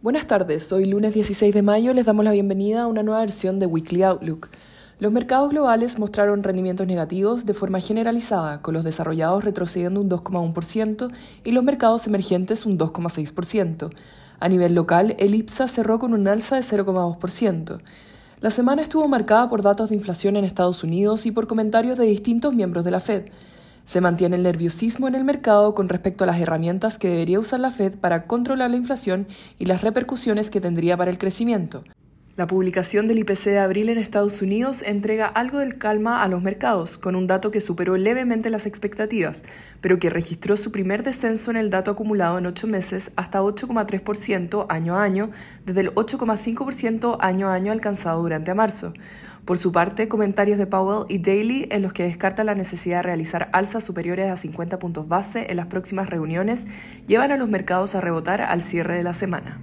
Buenas tardes, hoy lunes 16 de mayo les damos la bienvenida a una nueva versión de Weekly Outlook. Los mercados globales mostraron rendimientos negativos de forma generalizada, con los desarrollados retrocediendo un 2,1% y los mercados emergentes un 2,6%. A nivel local, el IPSA cerró con un alza de 0,2%. La semana estuvo marcada por datos de inflación en Estados Unidos y por comentarios de distintos miembros de la Fed. Se mantiene el nerviosismo en el mercado con respecto a las herramientas que debería usar la Fed para controlar la inflación y las repercusiones que tendría para el crecimiento. La publicación del IPC de abril en Estados Unidos entrega algo del calma a los mercados, con un dato que superó levemente las expectativas, pero que registró su primer descenso en el dato acumulado en ocho meses hasta 8,3% año a año, desde el 8,5% año a año alcanzado durante marzo. Por su parte, comentarios de Powell y Daly en los que descarta la necesidad de realizar alzas superiores a 50 puntos base en las próximas reuniones llevan a los mercados a rebotar al cierre de la semana.